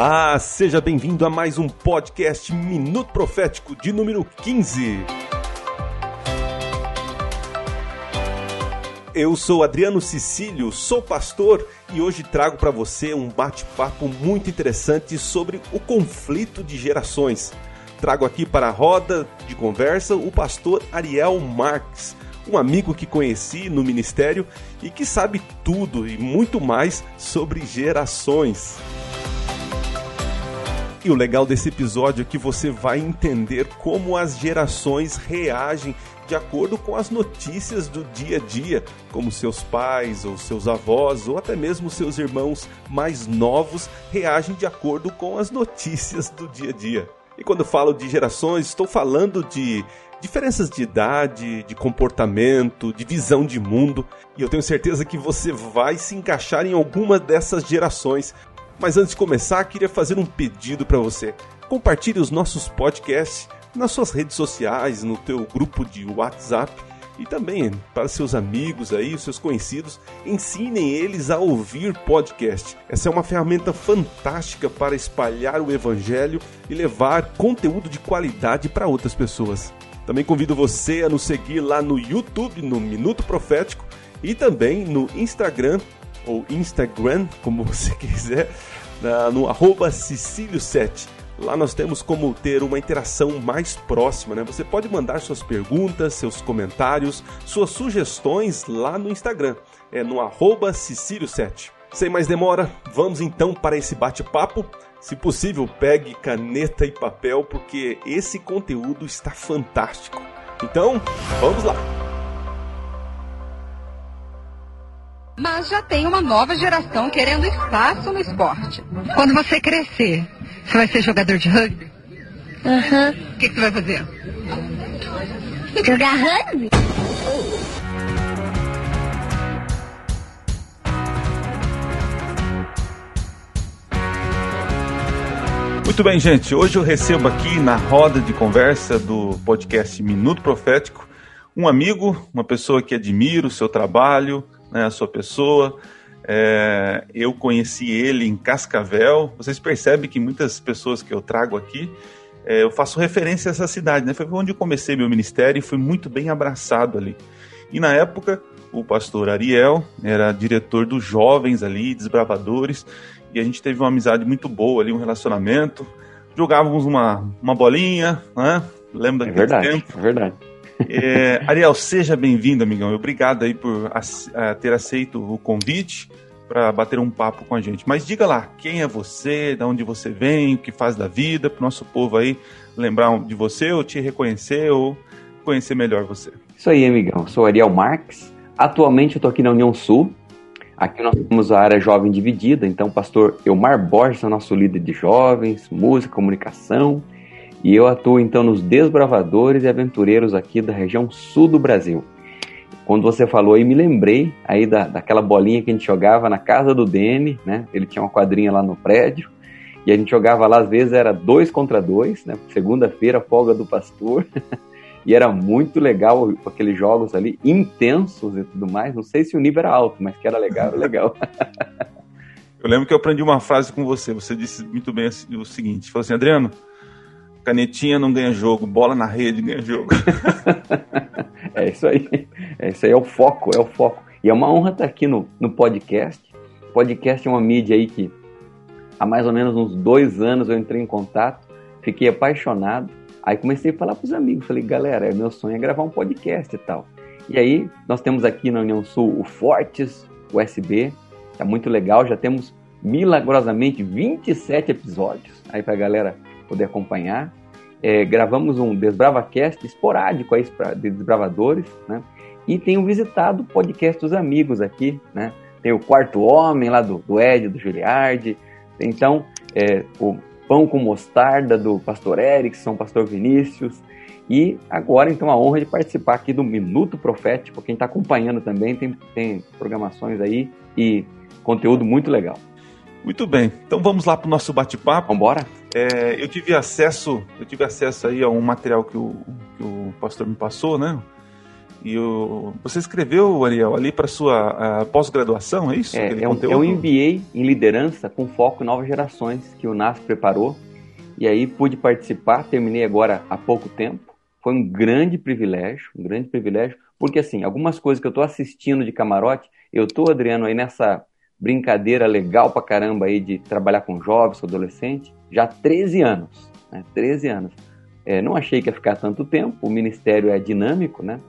Olá, seja bem-vindo a mais um podcast Minuto Profético de número 15. Eu sou Adriano Cecílio, sou pastor e hoje trago para você um bate-papo muito interessante sobre o conflito de gerações. Trago aqui para a roda de conversa o pastor Ariel Marques, um amigo que conheci no ministério e que sabe tudo e muito mais sobre gerações. E o legal desse episódio é que você vai entender como as gerações reagem de acordo com as notícias do dia a dia, como seus pais ou seus avós ou até mesmo seus irmãos mais novos reagem de acordo com as notícias do dia a dia. E quando falo de gerações, estou falando de diferenças de idade, de comportamento, de visão de mundo, e eu tenho certeza que você vai se encaixar em alguma dessas gerações. Mas antes de começar, queria fazer um pedido para você. Compartilhe os nossos podcasts nas suas redes sociais, no teu grupo de WhatsApp e também para seus amigos aí, seus conhecidos, ensinem eles a ouvir podcast. Essa é uma ferramenta fantástica para espalhar o evangelho e levar conteúdo de qualidade para outras pessoas. Também convido você a nos seguir lá no YouTube, no Minuto Profético, e também no Instagram, ou Instagram, como você quiser, no arroba Cecílio7. Lá nós temos como ter uma interação mais próxima, né? Você pode mandar suas perguntas, seus comentários, suas sugestões lá no Instagram. É no arroba Cecílio7. Sem mais demora, vamos então para esse bate-papo. Se possível, pegue caneta e papel, porque esse conteúdo está fantástico. Então, vamos lá! Mas já tem uma nova geração querendo espaço no esporte. Quando você crescer, você vai ser jogador de rugby? Aham. O que, que você vai fazer? Jogar rugby? Muito bem, gente. Hoje eu recebo aqui na roda de conversa do podcast Minuto Profético um amigo, uma pessoa que admiro o seu trabalho, né, a sua pessoa. É, eu conheci ele em Cascavel. Vocês percebem que muitas pessoas que eu trago aqui, é, eu faço referência a essa cidade, né? Foi onde eu comecei meu ministério e fui muito bem abraçado ali. E na época, o pastor Ariel era diretor dos jovens ali, desbravadores, e a gente teve uma amizade muito boa ali, um relacionamento. Jogávamos uma, uma bolinha, né? Lembra É daquele verdade, tempo? é verdade. É, Ariel, seja bem-vindo, amigão. Obrigado aí por eh, ter aceito o convite para bater um papo com a gente. Mas diga lá, quem é você, de onde você vem, o que faz da vida, para o nosso povo aí lembrar de você, ou te reconhecer, ou conhecer melhor você. Isso aí, amigão. Sou Ariel Marques. Atualmente eu tô aqui na União Sul. Aqui nós temos a área jovem dividida, então o pastor Elmar Borges é nosso líder de jovens, música, comunicação. E eu atuo então nos desbravadores e aventureiros aqui da região sul do Brasil. Quando você falou aí, me lembrei aí da, daquela bolinha que a gente jogava na casa do Dene, né? Ele tinha uma quadrinha lá no prédio. E a gente jogava lá, às vezes era dois contra dois, né? Segunda-feira, folga do pastor. E era muito legal aqueles jogos ali, intensos e tudo mais. Não sei se o nível era alto, mas que era legal, legal. Eu lembro que eu aprendi uma frase com você. Você disse muito bem o seguinte: falou assim, Adriano, canetinha não ganha jogo, bola na rede ganha jogo. É isso aí. É isso aí, é o foco, é o foco. E é uma honra estar aqui no, no podcast. Podcast é uma mídia aí que há mais ou menos uns dois anos eu entrei em contato, fiquei apaixonado. Aí comecei a falar para os amigos, falei, galera, meu sonho é gravar um podcast e tal. E aí nós temos aqui na União Sul o Fortes USB, tá muito legal, já temos milagrosamente 27 episódios aí para a galera poder acompanhar. É, gravamos um DesbravaCast esporádico aí de desbravadores, né? E tenho visitado o podcast dos amigos aqui, né? Tem o Quarto Homem lá do, do Ed, do Giliardi. Então, é, o Pão com Mostarda do Pastor Erickson, Pastor Vinícius. E agora, então, a honra de participar aqui do Minuto Profético. Quem está acompanhando também tem, tem programações aí e conteúdo muito legal. Muito bem, então vamos lá para o nosso bate-papo. Vamos embora? É, eu tive acesso, eu tive acesso aí a um material que o, que o pastor me passou, né? E o, você escreveu, Ariel, ali para sua pós-graduação, é isso? É, é um, é um MBA em liderança com foco em novas gerações que o NAS preparou. E aí pude participar, terminei agora há pouco tempo. Foi um grande privilégio, um grande privilégio, porque assim, algumas coisas que eu estou assistindo de camarote, eu estou, Adriano, aí nessa brincadeira legal pra caramba aí de trabalhar com jovens, com adolescentes, já há 13 anos, né? 13 anos. É, não achei que ia ficar tanto tempo, o ministério é dinâmico, né?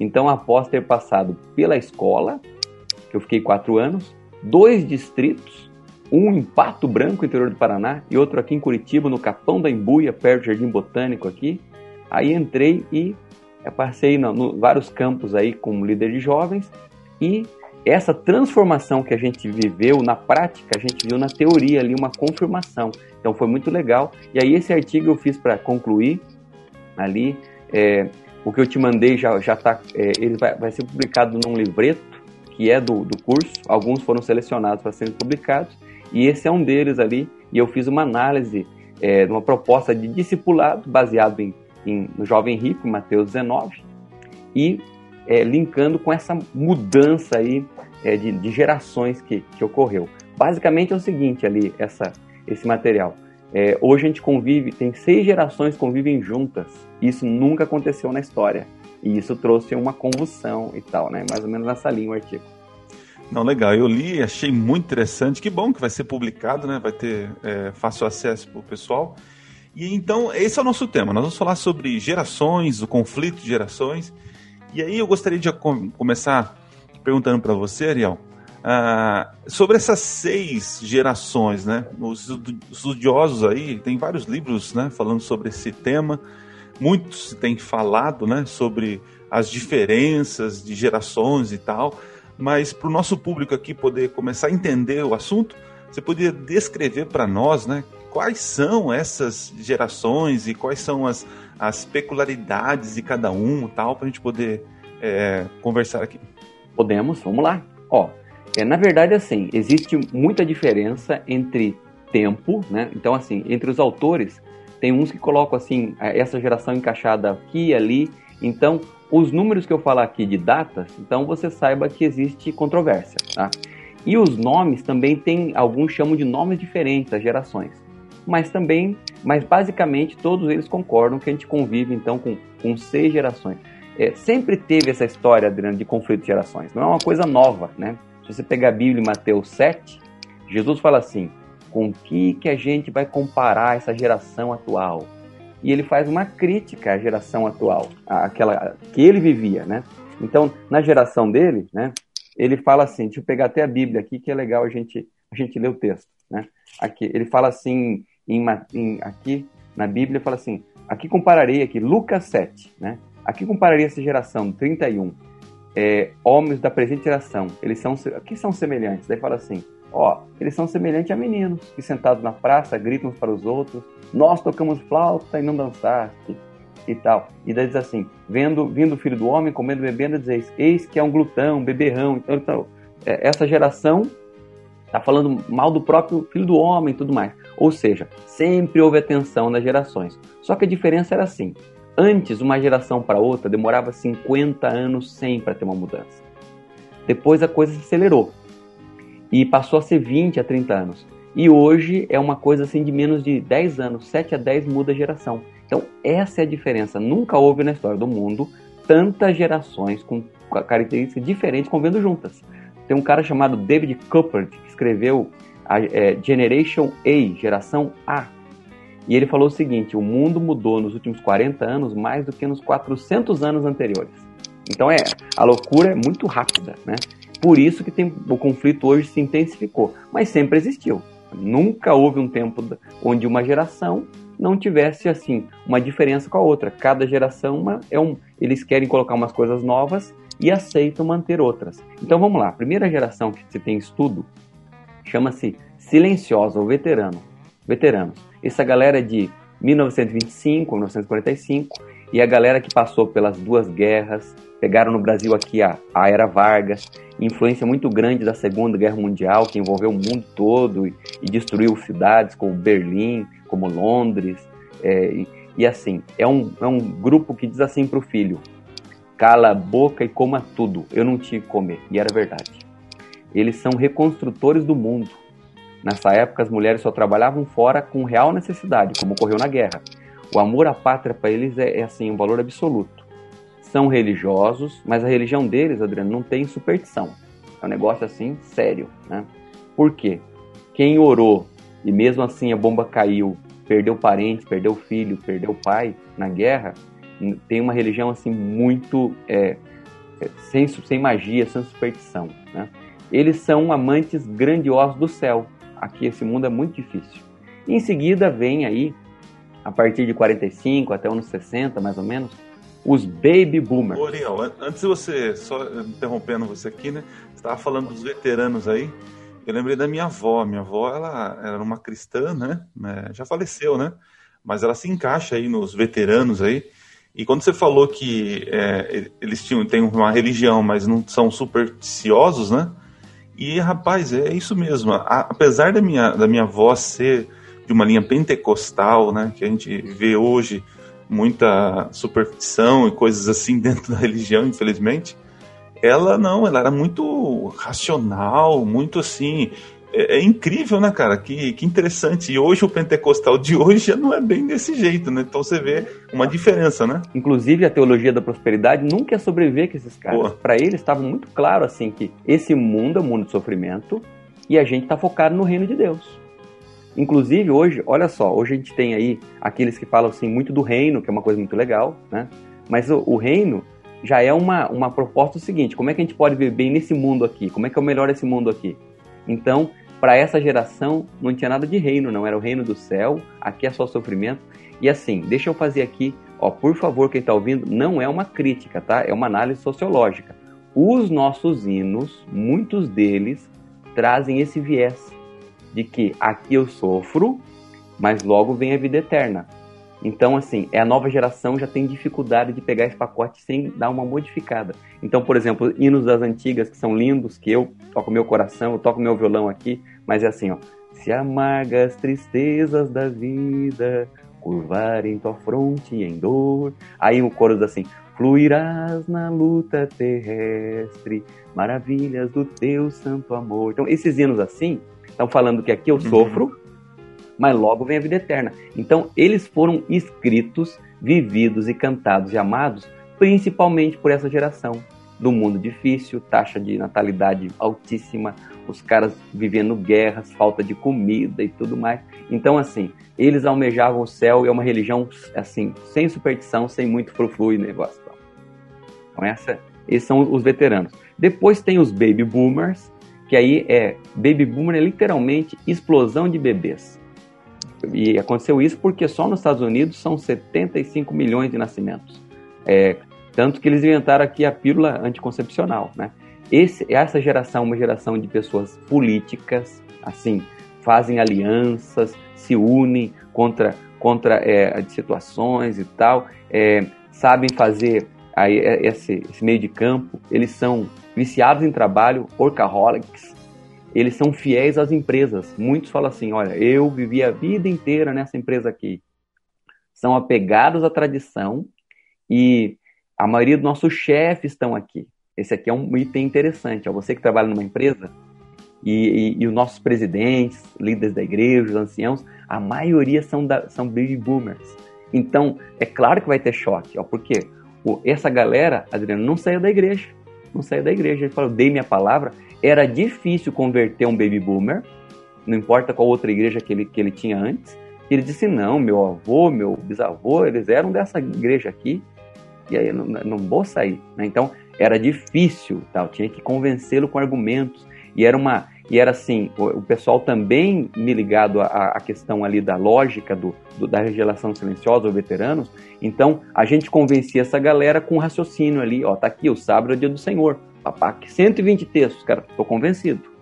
Então, após ter passado pela escola, que eu fiquei quatro anos, dois distritos, um em Pato Branco, interior do Paraná, e outro aqui em Curitiba, no Capão da Embuia, perto do Jardim Botânico aqui. Aí entrei e passei no, no, vários campos aí como líder de jovens e essa transformação que a gente viveu na prática, a gente viu na teoria ali uma confirmação. Então foi muito legal. E aí esse artigo eu fiz para concluir ali. É, o que eu te mandei já já está, é, ele vai, vai, ser publicado num livreto que é do, do curso. Alguns foram selecionados para serem publicados e esse é um deles ali. E eu fiz uma análise é, uma proposta de discipulado baseado em, em no jovem rico, Mateus 19, e é, linkando com essa mudança aí é, de, de, gerações que, que ocorreu. Basicamente é o seguinte ali, essa, esse material. É, hoje a gente convive, tem seis gerações convivem juntas. Isso nunca aconteceu na história. E isso trouxe uma convulsão e tal, né? Mais ou menos nessa linha o artigo. Não, legal. Eu li, achei muito interessante. Que bom que vai ser publicado, né? Vai ter é, fácil acesso para o pessoal. E então, esse é o nosso tema. Nós vamos falar sobre gerações, o conflito de gerações. E aí eu gostaria de começar perguntando para você, Ariel, uh, sobre essas seis gerações, né? Os estudiosos aí, tem vários livros, né, falando sobre esse tema. Muitos têm falado, né, sobre as diferenças de gerações e tal. Mas para o nosso público aqui poder começar a entender o assunto, você poderia descrever para nós, né, quais são essas gerações e quais são as as peculiaridades de cada um tal, para a gente poder é, conversar aqui. Podemos, vamos lá. Ó, é, na verdade, assim, existe muita diferença entre tempo, né? Então, assim, entre os autores, tem uns que colocam, assim, essa geração encaixada aqui e ali. Então, os números que eu falar aqui de datas, então você saiba que existe controvérsia, tá? E os nomes também tem, alguns chamam de nomes diferentes, as gerações mas também, mas basicamente todos eles concordam que a gente convive então com, com seis gerações. É, sempre teve essa história, Adriano, de conflito de gerações, não é uma coisa nova, né? Se você pegar a Bíblia em Mateus 7, Jesus fala assim: com que que a gente vai comparar essa geração atual? E ele faz uma crítica à geração atual, aquela que ele vivia, né? Então, na geração dele, né, ele fala assim, deixa eu pegar até a Bíblia aqui, que é legal a gente, a gente ler o texto, né? Aqui, ele fala assim, em, em, aqui na Bíblia fala assim, aqui compararei aqui, Lucas 7, né? Aqui compararia essa geração 31, é, homens da presente geração, eles são, aqui são semelhantes. Daí fala assim, ó, eles são semelhantes a meninos que sentados na praça gritam uns para os outros, nós tocamos flauta e não dançaste e tal. E daí diz assim, vendo, vindo o filho do homem, comendo bebendo, diz, eis que é um glutão, beberrão. Então, então é, essa geração está falando mal do próprio filho do homem e tudo mais. Ou seja, sempre houve atenção nas gerações. Só que a diferença era assim: antes, uma geração para outra demorava 50 anos sem para ter uma mudança. Depois a coisa se acelerou e passou a ser 20 a 30 anos. E hoje é uma coisa assim de menos de 10 anos, 7 a 10 muda a geração. Então, essa é a diferença. Nunca houve na história do mundo tantas gerações com características diferentes convivendo juntas. Tem um cara chamado David Coppert que escreveu a, é, Generation A, geração A. E ele falou o seguinte: o mundo mudou nos últimos 40 anos mais do que nos 400 anos anteriores. Então é a loucura é muito rápida, né? Por isso que tem, o conflito hoje se intensificou, mas sempre existiu. Nunca houve um tempo onde uma geração não tivesse assim uma diferença com a outra. Cada geração uma, é um, eles querem colocar umas coisas novas e aceitam manter outras. Então vamos lá. A primeira geração que se tem estudo chama-se Silenciosa, ou veterano. Veteranos. Essa galera de 1925, 1945, e a galera que passou pelas duas guerras, pegaram no Brasil aqui a, a Era Vargas, influência muito grande da Segunda Guerra Mundial, que envolveu o mundo todo e, e destruiu cidades como Berlim, como Londres, é, e, e, assim, é um, é um grupo que diz assim para o filho, cala a boca e coma tudo. Eu não que comer. E era verdade. Eles são reconstrutores do mundo. Nessa época, as mulheres só trabalhavam fora com real necessidade, como ocorreu na guerra. O amor à pátria para eles é, é, assim um valor absoluto. São religiosos, mas a religião deles, Adriano, não tem superstição. É um negócio assim sério, né? Por quê? Quem orou e mesmo assim a bomba caiu, perdeu parentes, perdeu filho, perdeu pai na guerra, tem uma religião assim muito é, é, sem, sem magia, sem superstição. Né? Eles são amantes grandiosos do céu. Aqui esse mundo é muito difícil. E em seguida vem aí, a partir de 45 até anos 60, mais ou menos, os baby boomers. Ô, Ariel, antes de você, só interrompendo você aqui, né? Você estava falando dos veteranos aí. Eu lembrei da minha avó. Minha avó, ela era uma cristã, né? É, já faleceu, né? Mas ela se encaixa aí nos veteranos aí. E quando você falou que é, eles tinham, têm uma religião, mas não são supersticiosos, né? E, rapaz, é isso mesmo. A, apesar da minha, da minha voz ser de uma linha pentecostal, né? Que a gente vê hoje muita superstição e coisas assim dentro da religião, infelizmente. Ela não, ela era muito racional, muito assim, é, é, incrível, né, cara? Que, que interessante. E hoje o pentecostal de hoje já não é bem desse jeito, né? Então você vê uma diferença, né? Inclusive a teologia da prosperidade nunca ia sobreviver com esses caras. Para eles estava muito claro assim que esse mundo é um mundo de sofrimento e a gente está focado no reino de Deus. Inclusive hoje, olha só, hoje a gente tem aí aqueles que falam assim muito do reino, que é uma coisa muito legal, né? Mas o, o reino já é uma, uma proposta seguinte: como é que a gente pode viver bem nesse mundo aqui? Como é que é o melhor esse mundo aqui? Então, para essa geração não tinha nada de reino, não era o reino do céu, aqui é só sofrimento. E assim, deixa eu fazer aqui, ó, por favor, quem está ouvindo, não é uma crítica, tá? É uma análise sociológica. Os nossos hinos, muitos deles trazem esse viés de que aqui eu sofro, mas logo vem a vida eterna. Então, assim, é a nova geração já tem dificuldade de pegar esse pacote sem dar uma modificada. Então, por exemplo, hinos das antigas que são lindos, que eu toco meu coração, eu toco meu violão aqui, mas é assim, ó. Se amargas tristezas da vida curvarem tua fronte em dor. Aí o coro diz assim: fluirás na luta terrestre, maravilhas do teu santo amor. Então, esses hinos assim estão falando que aqui eu uhum. sofro, uhum mas logo vem a vida eterna. Então, eles foram escritos, vividos e cantados e amados principalmente por essa geração do mundo difícil, taxa de natalidade altíssima, os caras vivendo guerras, falta de comida e tudo mais. Então, assim, eles almejavam o céu e é uma religião, assim, sem superstição, sem muito frufru e negócio. Então, essa, esses são os veteranos. Depois tem os baby boomers, que aí é, baby boomer é literalmente explosão de bebês. E aconteceu isso porque só nos Estados Unidos são 75 milhões de nascimentos. É, tanto que eles inventaram aqui a pílula anticoncepcional. Né? Esse, essa geração é uma geração de pessoas políticas, assim, fazem alianças, se unem contra, contra é, situações e tal, é, sabem fazer aí, é, esse, esse meio de campo, eles são viciados em trabalho, workaholics, eles são fiéis às empresas. Muitos falam assim: olha, eu vivi a vida inteira nessa empresa aqui. São apegados à tradição e a maioria dos nossos chefes estão aqui. Esse aqui é um item interessante. Ó, você que trabalha numa empresa e, e, e, os nossos presidentes, líderes da igreja, os anciãos, a maioria são, da, são baby boomers. Então, é claro que vai ter choque, ó, porque o, essa galera, Adriano, não saiu da igreja. Não saiu da igreja. Ele falou, dei minha palavra, era difícil converter um baby boomer, não importa qual outra igreja que ele, que ele tinha antes. Ele disse: Não, meu avô, meu bisavô, eles eram dessa igreja aqui, e aí não, não vou sair. Né? Então era difícil, tal, tinha que convencê-lo com argumentos. E era uma. E era assim, o, o pessoal também me ligado à, questão ali da lógica do, do, da revelação silenciosa aos veteranos. Então, a gente convencia essa galera com raciocínio ali, ó, tá aqui, o sábado é o dia do Senhor. Papac, 120 textos, cara, tô convencido?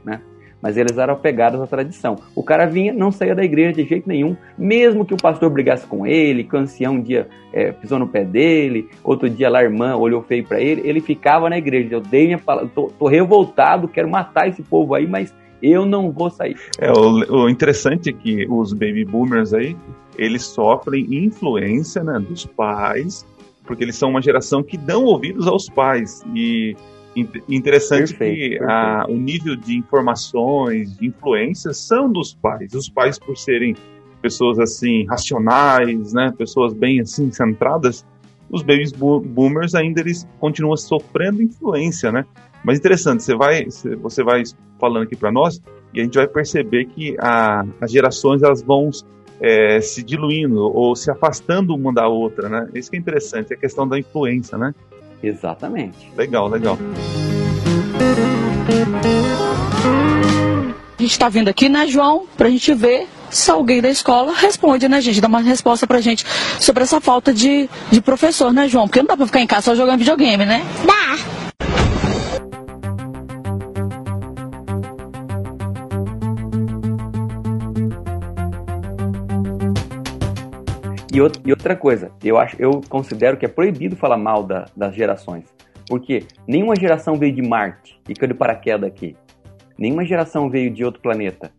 Mas eles eram apegados à tradição. O cara vinha, não saía da igreja de jeito nenhum, mesmo que o pastor brigasse com ele, que o ancião um dia é, pisou no pé dele, outro dia lá a irmã olhou feio para ele, ele ficava na igreja. Eu dei minha palavra, tô, tô revoltado, quero matar esse povo aí, mas eu não vou sair. É, o, o, interessante é que os baby boomers aí, eles sofrem influência né, dos pais porque eles são uma geração que dão ouvidos aos pais. E interessante perfeito, que perfeito. A, o nível de informações, de influências são dos pais. Os pais, por serem pessoas assim racionais, né, pessoas bem assim centradas, os babies boomers ainda eles continuam sofrendo influência, né? Mas interessante, você vai você vai falando aqui para nós e a gente vai perceber que a, as gerações elas vão é, se diluindo ou se afastando uma da outra, né? Isso que é interessante, é a questão da influência, né? Exatamente. Legal, legal. A gente está vindo aqui, né, João, para a gente ver se alguém da escola responde, né, gente? Dá uma resposta pra gente sobre essa falta de, de professor, né, João? Porque não dá pra ficar em casa só jogando videogame, né? Dá. E, outra coisa, eu acho, eu considero que é proibido falar mal da, das gerações. Porque nenhuma geração veio de Marte e caiu de paraquedas aqui. Nenhuma geração veio de outro planeta.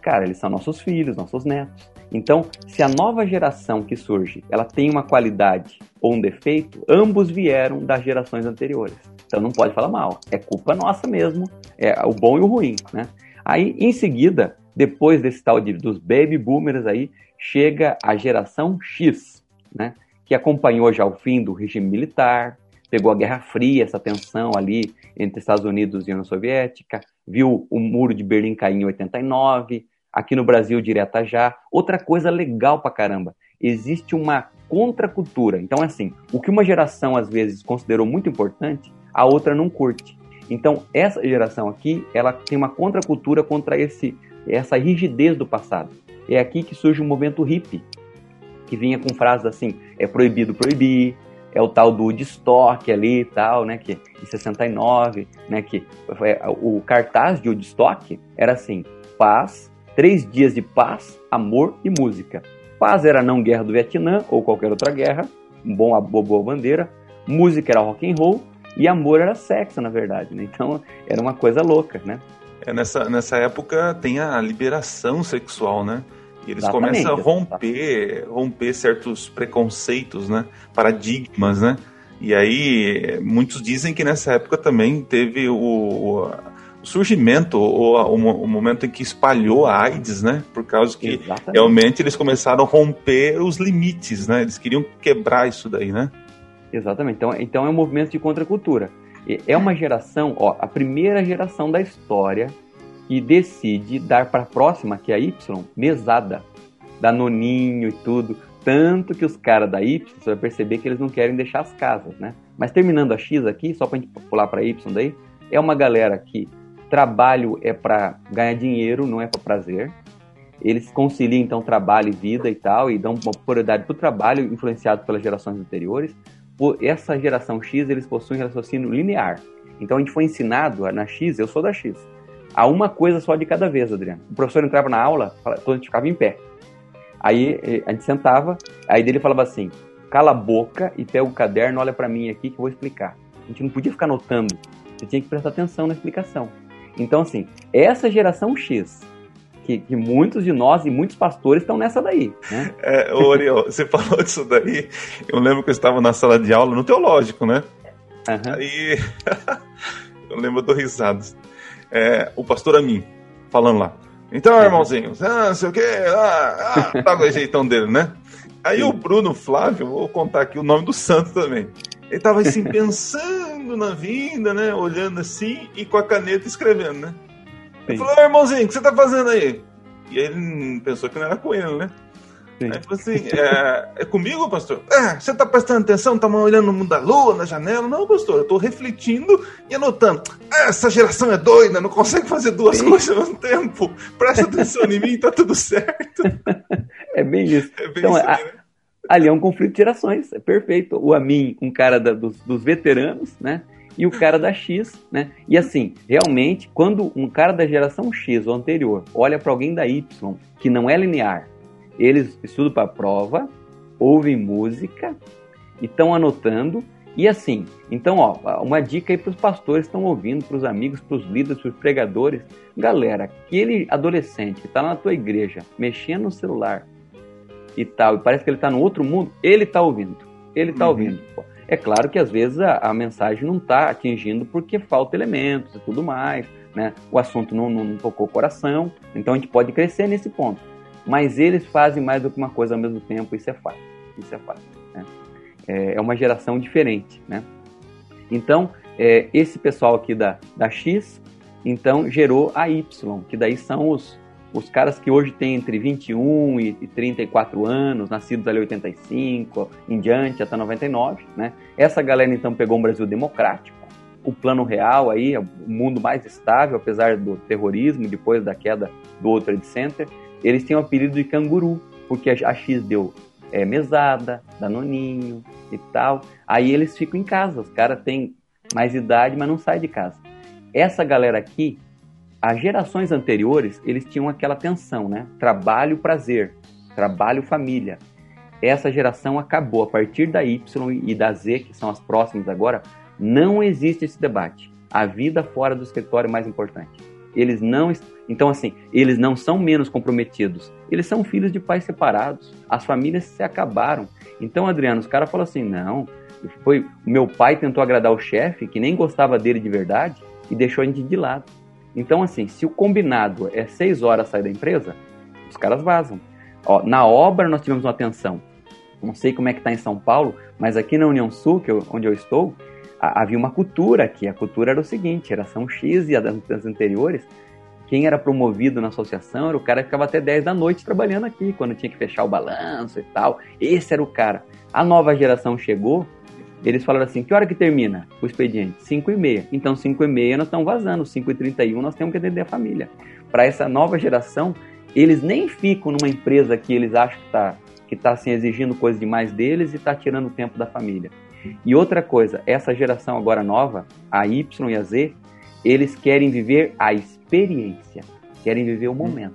Cara, eles são nossos filhos, nossos netos. Então, se a nova geração que surge, ela tem uma qualidade ou um defeito, ambos vieram das gerações anteriores. Então não pode falar mal. É culpa nossa mesmo, é o bom e o ruim, né? Aí, em seguida, depois desse tal de, dos baby boomers aí, chega a geração X, né, que acompanhou já o fim do regime militar, pegou a Guerra Fria, essa tensão ali entre Estados Unidos e União Soviética, viu o Muro de Berlim cair em 89, aqui no Brasil direta já. Outra coisa legal pra caramba, existe uma contracultura. Então, assim, o que uma geração às vezes considerou muito importante, a outra não curte. Então, essa geração aqui, ela tem uma contracultura contra esse, essa rigidez do passado. É aqui que surge o movimento hippie, que vinha com frases assim: é proibido proibir, é o tal do Woodstock ali e tal, né, que em 69, né, que o cartaz de Woodstock era assim: paz, três dias de paz, amor e música. Paz era não guerra do Vietnã ou qualquer outra guerra, um bom boa bandeira. Música era rock and roll e amor era sexo, na verdade, né? Então era uma coisa louca, né? É, nessa, nessa época tem a liberação sexual, né? E eles Exatamente, começam a romper, romper certos preconceitos, né? Paradigmas, né? E aí, muitos dizem que nessa época também teve o, o, surgimento, ou o, o, momento em que espalhou a AIDS, né? Por causa que Exatamente. realmente eles começaram a romper os limites, né? Eles queriam quebrar isso daí, né? Exatamente. Então, então é um movimento de contracultura. É uma geração, ó, a primeira geração da história que decide dar para a próxima, que é a Y, mesada, da noninho e tudo. Tanto que os caras da Y, você vai perceber que eles não querem deixar as casas, né? Mas terminando a X aqui, só para gente pular para Y daí, é uma galera que trabalho é para ganhar dinheiro, não é para prazer. Eles conciliam então trabalho e vida e tal, e dão uma prioridade para o trabalho, influenciado pelas gerações anteriores essa geração X, eles possuem raciocínio linear. Então a gente foi ensinado na X, eu sou da X, a uma coisa só de cada vez, Adriano. O professor entrava na aula, todo a gente ficava em pé. Aí eh, a gente sentava, aí dele falava assim: cala a boca e pega o caderno, olha para mim aqui que eu vou explicar. A gente não podia ficar anotando, você tinha que prestar atenção na explicação. Então, assim, essa geração X, que, que, muitos de nós e muitos pastores estão nessa daí. Né? É, ô Ariel, você falou disso daí. Eu lembro que eu estava na sala de aula, no teológico, né? Uhum. Aí eu lembro, eu dou risadas. É, o pastor Amin falando lá. Então, uhum. irmãozinho, ah, não sei o quê, ah, ah, tava o jeitão dele, né? Aí Sim. o Bruno Flávio, vou contar aqui o nome do santo também. Ele tava assim, pensando na vinda, né? Olhando assim e com a caneta escrevendo, né? Ele falou, irmãozinho, o que você tá fazendo aí? E ele pensou que não era com ele, né? Sim. Aí falou assim: é, é comigo, pastor? É, você tá prestando atenção, tá olhando no mundo da lua, na janela? Não, pastor, eu tô refletindo e anotando. Essa geração é doida, não consegue fazer duas Sim. coisas ao mesmo tempo. Presta atenção em mim, tá tudo certo. É bem isso. É bem então, isso aí, né? ali é um conflito de gerações, é perfeito. O Amin, um cara da, dos, dos veteranos, né? E o cara da X, né? E assim, realmente, quando um cara da geração X ou anterior olha para alguém da Y, que não é linear, eles estudam para a prova, ouvem música e estão anotando. E assim, então, ó, uma dica aí para os pastores que estão ouvindo, para os amigos, para os líderes, para os pregadores. Galera, aquele adolescente que está na tua igreja, mexendo no celular e tal, e parece que ele está no outro mundo, ele está ouvindo. Ele está uhum. ouvindo. É claro que às vezes a, a mensagem não está atingindo porque falta elementos e tudo mais, né? O assunto não, não, não tocou o coração, então a gente pode crescer nesse ponto. Mas eles fazem mais do que uma coisa ao mesmo tempo, isso é fato. Isso é fato. Né? É, é uma geração diferente, né? Então, é, esse pessoal aqui da, da X, então gerou a Y, que daí são os, os caras que hoje têm entre 21 e 34 anos, nascidos ali 85 em diante, até 99, né? Essa galera então pegou um Brasil democrático, o plano real aí, o mundo mais estável, apesar do terrorismo, depois da queda do outro Trade Center, eles têm o apelido de canguru, porque a X deu é, mesada, danoninho e tal. Aí eles ficam em casa, os caras têm mais idade, mas não saem de casa. Essa galera aqui as gerações anteriores, eles tinham aquela tensão, né? Trabalho, prazer, trabalho, família. Essa geração acabou. A partir da Y e da Z, que são as próximas agora, não existe esse debate. A vida fora do escritório é mais importante. Eles não. Então, assim, eles não são menos comprometidos. Eles são filhos de pais separados. As famílias se acabaram. Então, Adriano, os caras falam assim: não, foi meu pai tentou agradar o chefe, que nem gostava dele de verdade, e deixou a gente de lado. Então, assim, se o combinado é seis horas sair da empresa, os caras vazam. Ó, na obra nós tivemos uma tensão. Não sei como é que está em São Paulo, mas aqui na União Sul, que eu, onde eu estou, havia uma cultura aqui. A cultura era o seguinte, era São X e as anteriores, quem era promovido na associação era o cara que ficava até 10 da noite trabalhando aqui, quando tinha que fechar o balanço e tal. Esse era o cara. A nova geração chegou, eles falaram assim, que hora que termina o expediente? 5 e meia. Então, 5 e meia nós estamos vazando, 5 e 31 nós temos que atender a família. Para essa nova geração, eles nem ficam numa empresa que eles acham que está que tá, assim, exigindo coisas demais deles e está tirando o tempo da família. E outra coisa, essa geração agora nova, a Y e a Z, eles querem viver a experiência, querem viver o momento.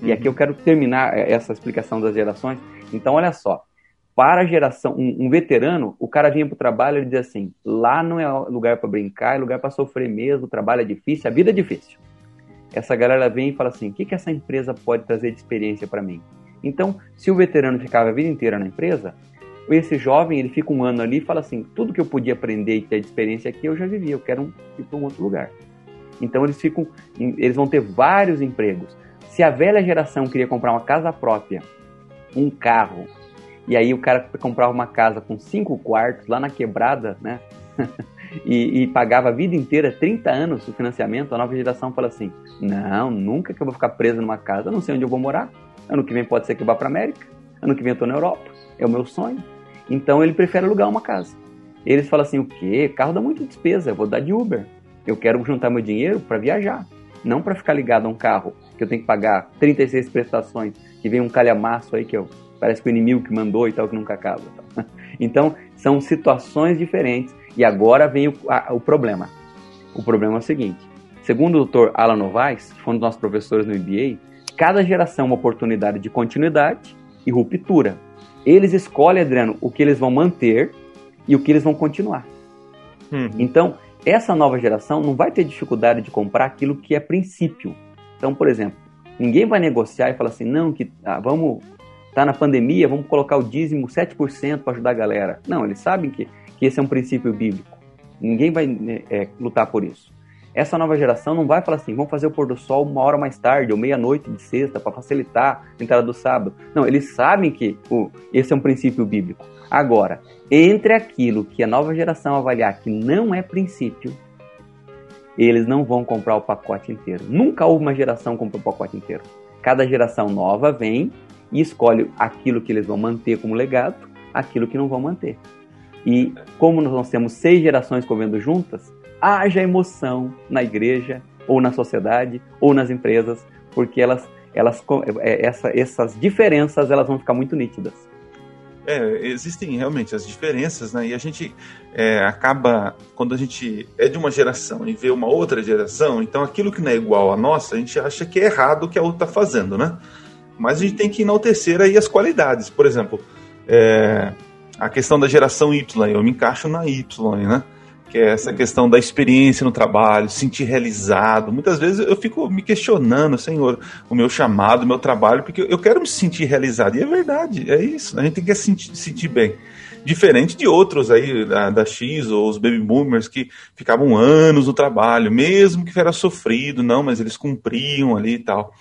Uhum. E aqui eu quero terminar essa explicação das gerações. Então, olha só, para a geração, um, um veterano, o cara vinha para o trabalho e dizia assim: lá não é lugar para brincar, é lugar para sofrer mesmo, o trabalho é difícil, a vida é difícil. Essa galera vem e fala assim: o que, que essa empresa pode trazer de experiência para mim? Então, se o veterano ficava a vida inteira na empresa, esse jovem ele fica um ano ali e fala assim: tudo que eu podia aprender e ter de experiência aqui eu já vivi, eu quero ir para um outro lugar. Então eles ficam, eles vão ter vários empregos. Se a velha geração queria comprar uma casa própria, um carro, e aí o cara comprava uma casa com cinco quartos lá na quebrada, né? e, e, pagava a vida inteira, 30 anos o financiamento, a nova geração fala assim: não, nunca que eu vou ficar preso numa casa, eu não sei onde eu vou morar. Ano que vem pode ser que eu vá para América, ano que vem eu estou na Europa, é o meu sonho. Então ele prefere alugar uma casa. Eles falam assim: o quê? Carro dá muita despesa, eu vou dar de Uber. Eu quero juntar meu dinheiro para viajar, não para ficar ligado a um carro que eu tenho que pagar 36 prestações, que vem um calhamaço aí que eu parece que o inimigo que mandou e tal, que nunca acaba. Então, são situações diferentes. E agora vem o, a, o problema. O problema é o seguinte: segundo o Dr. Alan Novaes, que foi um dos nossos professores no MBA, cada geração é uma oportunidade de continuidade e ruptura. Eles escolhem, Adriano, o que eles vão manter e o que eles vão continuar. Uhum. Então, essa nova geração não vai ter dificuldade de comprar aquilo que é princípio. Então, por exemplo, ninguém vai negociar e falar assim, não, que ah, vamos tá na pandemia, vamos colocar o dízimo 7% para ajudar a galera. Não, eles sabem que, que esse é um princípio bíblico. Ninguém vai né, é, lutar por isso. Essa nova geração não vai falar assim, vamos fazer o pôr do sol uma hora mais tarde ou meia-noite de sexta para facilitar a entrada do sábado. Não, eles sabem que o, esse é um princípio bíblico. Agora, entre aquilo que a nova geração avaliar que não é princípio, eles não vão comprar o pacote inteiro. Nunca houve uma geração que comprou o pacote inteiro. Cada geração nova vem e escolhe aquilo que eles vão manter como legado, aquilo que não vão manter. E como nós temos seis gerações comendo juntas, haja emoção na igreja, ou na sociedade, ou nas empresas, porque elas, elas é, essa, essas diferenças elas vão ficar muito nítidas. É, existem realmente as diferenças, né? E a gente é, acaba, quando a gente é de uma geração e vê uma outra geração, então aquilo que não é igual à nossa, a gente acha que é errado o que a outra está fazendo, né? Mas a gente tem que enaltecer aí as qualidades. Por exemplo, é, a questão da geração Y, eu me encaixo na Y, né? Que é essa questão da experiência no trabalho, sentir realizado. Muitas vezes eu fico me questionando, Senhor, o meu chamado, o meu trabalho, porque eu quero me sentir realizado. E é verdade, é isso. A gente tem que se sentir, sentir bem. Diferente de outros aí da, da X ou os baby boomers que ficavam anos no trabalho, mesmo que era sofrido, não, mas eles cumpriam ali e tal.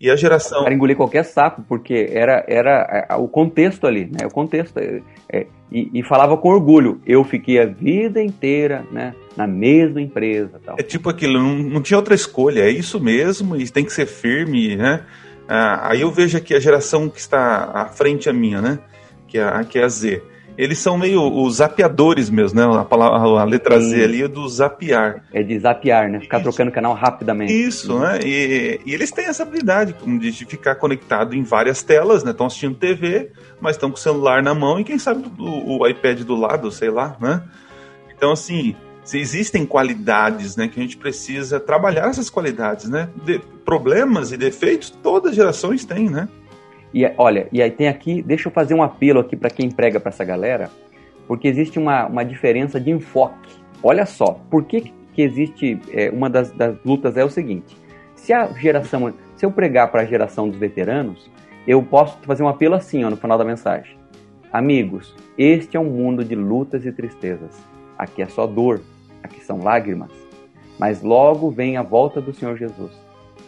E a geração. Para engolir qualquer sapo, porque era, era o contexto ali, né? O contexto. É, é, e, e, falava com orgulho. Eu fiquei a vida inteira, né? Na mesma empresa. Tal. É tipo aquilo, não, não tinha outra escolha, é isso mesmo, e tem que ser firme, né? Ah, aí eu vejo aqui a geração que está à frente a minha, né? Que é que é a Z eles são meio os zapeadores mesmo, né? A, palavra, a letra Sim. Z ali é do zapear. É de zapear, né? Ficar Isso. trocando canal rapidamente. Isso, né? E, e, eles têm essa habilidade de ficar conectado em várias telas, né? Estão assistindo TV, mas estão com o celular na mão e quem sabe o, o iPad do lado, sei lá, né? Então, assim, se existem qualidades, né, que a gente precisa trabalhar essas qualidades, né? De, problemas e defeitos todas as gerações têm, né? E olha, e aí tem aqui, deixa eu fazer um apelo aqui para quem prega para essa galera, porque existe uma, uma diferença de enfoque. Olha só, por que, que existe é, uma das, das lutas é o seguinte: se a geração, se eu pregar para a geração dos veteranos, eu posso fazer um apelo assim ó, no final da mensagem. Amigos, este é um mundo de lutas e tristezas. Aqui é só dor, aqui são lágrimas. Mas logo vem a volta do Senhor Jesus.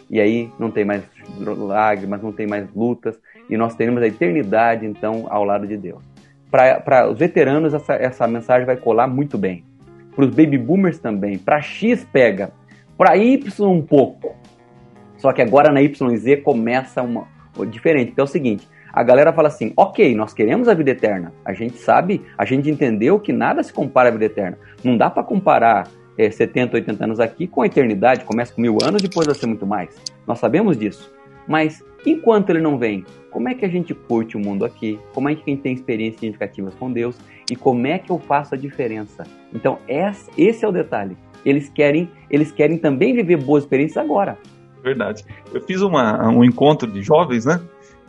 E aí não tem mais lágrimas, não tem mais lutas, e nós teremos a eternidade, então, ao lado de Deus. Para os veteranos, essa, essa mensagem vai colar muito bem. Para os baby boomers também. Para X pega. Para Y um pouco. Só que agora na YZ começa uma diferente. Então é o seguinte, a galera fala assim: ok, nós queremos a vida eterna. A gente sabe, a gente entendeu que nada se compara à vida eterna. Não dá para comparar é, 70, 80 anos aqui com a eternidade. Começa com mil anos, depois vai ser muito mais. Nós sabemos disso. Mas enquanto ele não vem, como é que a gente curte o mundo aqui? Como é que a gente tem experiências significativas com Deus? E como é que eu faço a diferença? Então, esse é o detalhe. Eles querem, eles querem também viver boas experiências agora. Verdade. Eu fiz uma, um encontro de jovens, né?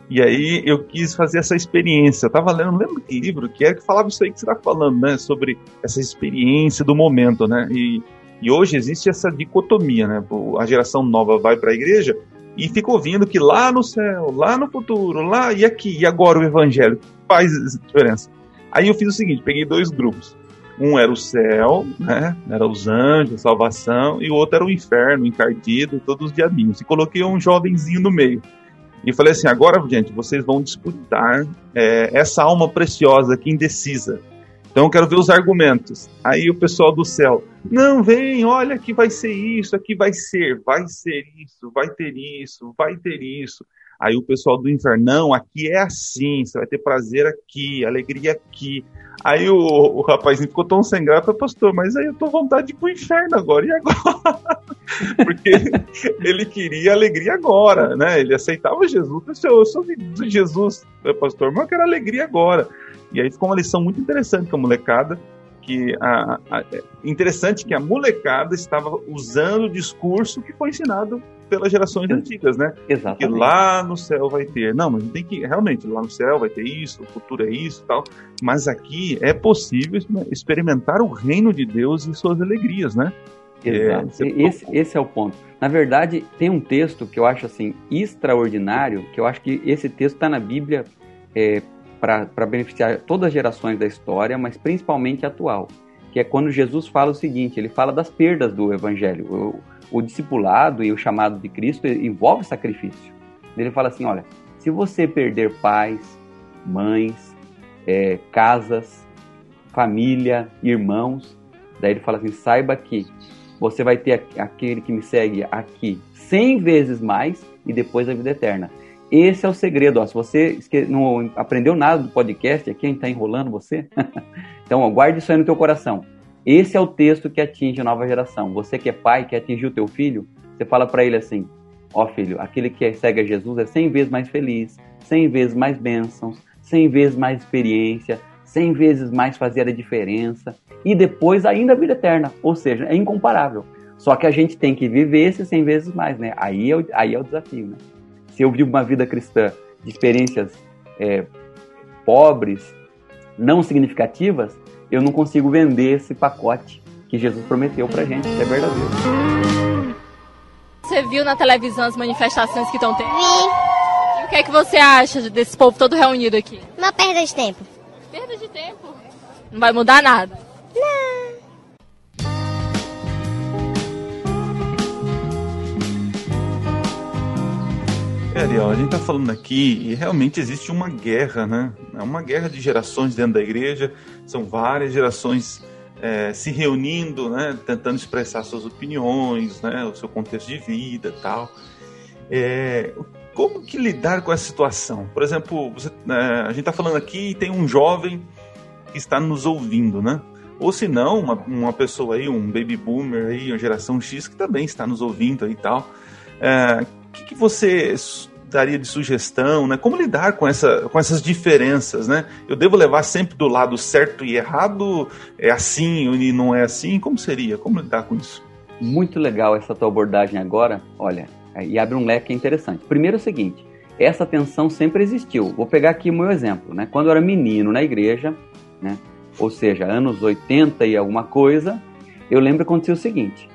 E aí eu quis fazer essa experiência. Eu tava lendo, não lembro que livro que era que falava isso aí que você tá falando, né? Sobre essa experiência do momento, né? E, e hoje existe essa dicotomia, né? A geração nova vai para a igreja e fica ouvindo que lá no céu, lá no futuro, lá e aqui, e agora o evangelho faz diferença. Aí eu fiz o seguinte, peguei dois grupos. Um era o céu, né? Era os anjos, salvação, e o outro era o inferno, encardido, todos os diabinhos. E coloquei um jovenzinho no meio. E falei assim: agora, gente, vocês vão disputar é, essa alma preciosa aqui, indecisa. Então eu quero ver os argumentos. Aí o pessoal do céu, não, vem, olha que vai ser isso, aqui vai ser, vai ser isso, vai ter isso, vai ter isso. Aí o pessoal do inferno, não, aqui é assim, você vai ter prazer aqui, alegria aqui. Aí o, o rapazinho ficou tão sem graça, pastor, mas aí eu tô vontade de ir pro inferno agora, e agora? Porque ele queria alegria agora, né? Ele aceitava Jesus, eu sou de Jesus, pastor, mas eu quero alegria agora. E aí ficou uma lição muito interessante com a molecada, que a, a, é interessante que a molecada estava usando o discurso que foi ensinado pelas gerações antigas, né? Exatamente. Que lá no céu vai ter. Não, mas tem que realmente lá no céu vai ter isso, o futuro é isso, tal. Mas aqui é possível experimentar o reino de Deus e suas alegrias, né? Exato. É, esse, esse é o ponto. Na verdade, tem um texto que eu acho assim extraordinário, que eu acho que esse texto está na Bíblia é, para beneficiar todas as gerações da história, mas principalmente atual, que é quando Jesus fala o seguinte: ele fala das perdas do evangelho. O, o discipulado e o chamado de Cristo envolve sacrifício. Ele fala assim: olha, se você perder pais, mães, é, casas, família, irmãos, daí ele fala assim: saiba que você vai ter aquele que me segue aqui cem vezes mais e depois a vida eterna. Esse é o segredo. Ó. Se você não aprendeu nada do podcast, a gente está enrolando você, então ó, guarde isso aí no teu coração. Esse é o texto que atinge a nova geração. Você que é pai, que atingiu o teu filho, você fala para ele assim, ó filho, aquele que segue a Jesus é cem vezes mais feliz, cem vezes mais bênçãos, cem vezes mais experiência, cem vezes mais fazer a diferença e depois ainda a vida eterna. Ou seja, é incomparável. Só que a gente tem que viver esse cem vezes mais, né? Aí é o, aí é o desafio, né? Se eu vivo uma vida cristã de experiências é, pobres, não significativas, eu não consigo vender esse pacote que Jesus prometeu pra gente, que é verdadeiro. Você viu na televisão as manifestações que estão tendo? Vi. E o que é que você acha desse povo todo reunido aqui? Uma perda de tempo. Perda de tempo? Não vai mudar nada. É, Ariel, a gente está falando aqui e realmente existe uma guerra, né? É uma guerra de gerações dentro da igreja, são várias gerações é, se reunindo, né? Tentando expressar suas opiniões, né? O seu contexto de vida tal. É, como que lidar com essa situação? Por exemplo, você, é, a gente está falando aqui e tem um jovem que está nos ouvindo, né? Ou se não, uma, uma pessoa aí, um baby boomer aí, uma geração X que também está nos ouvindo aí e tal. É, que, que você daria de sugestão, né? Como lidar com, essa, com essas diferenças, né? Eu devo levar sempre do lado certo e errado? É assim e não é assim? Como seria? Como lidar com isso? Muito legal essa tua abordagem agora, olha, e abre um leque interessante. Primeiro é o seguinte, essa tensão sempre existiu. Vou pegar aqui o meu exemplo, né? Quando eu era menino na igreja, né? Ou seja, anos 80 e alguma coisa, eu lembro que acontecia o seguinte,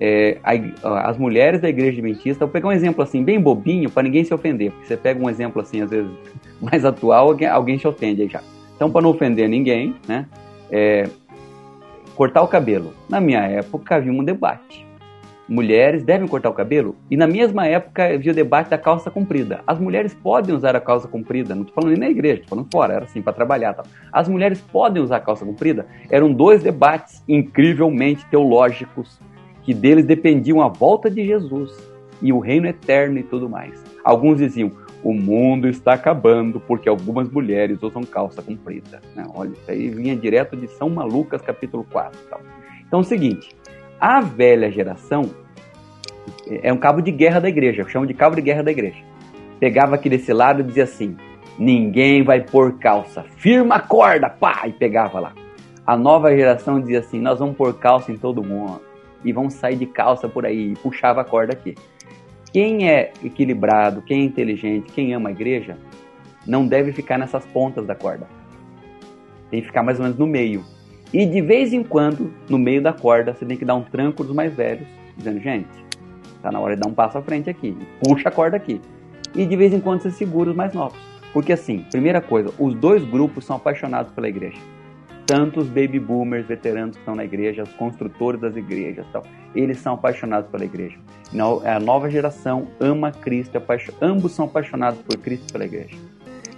é, a, as mulheres da igreja adventista, vou pegar um exemplo assim, bem bobinho, para ninguém se ofender, porque você pega um exemplo assim, às vezes, mais atual, alguém, alguém se ofende aí já. Então, para não ofender ninguém, né, é, cortar o cabelo. Na minha época havia um debate. Mulheres devem cortar o cabelo? E na mesma época havia o debate da calça comprida. As mulheres podem usar a calça comprida, não estou falando nem na igreja, estou falando fora, era assim, para trabalhar. Tá? As mulheres podem usar a calça comprida? Eram dois debates incrivelmente teológicos, que deles dependiam a volta de Jesus e o reino eterno e tudo mais. Alguns diziam: o mundo está acabando porque algumas mulheres usam calça comprida. Olha, isso aí vinha direto de São Malucas, capítulo 4. Tal. Então é o seguinte: a velha geração é um cabo de guerra da igreja, eu chamo de cabo de guerra da igreja. Pegava aqui desse lado e dizia assim: ninguém vai pôr calça, firma a corda, pá, e pegava lá. A nova geração dizia assim: nós vamos pôr calça em todo mundo e vão sair de calça por aí e puxava a corda aqui. Quem é equilibrado, quem é inteligente, quem ama a igreja, não deve ficar nessas pontas da corda. Tem que ficar mais ou menos no meio. E de vez em quando, no meio da corda, você tem que dar um tranco dos mais velhos, dizendo, gente, tá na hora de dar um passo à frente aqui, puxa a corda aqui. E de vez em quando você segura os mais novos. Porque assim, primeira coisa, os dois grupos são apaixonados pela igreja tanto os baby boomers veteranos que estão na igreja, os construtores das igrejas, tal, eles são apaixonados pela igreja. A nova geração ama Cristo, ambos são apaixonados por Cristo e pela igreja.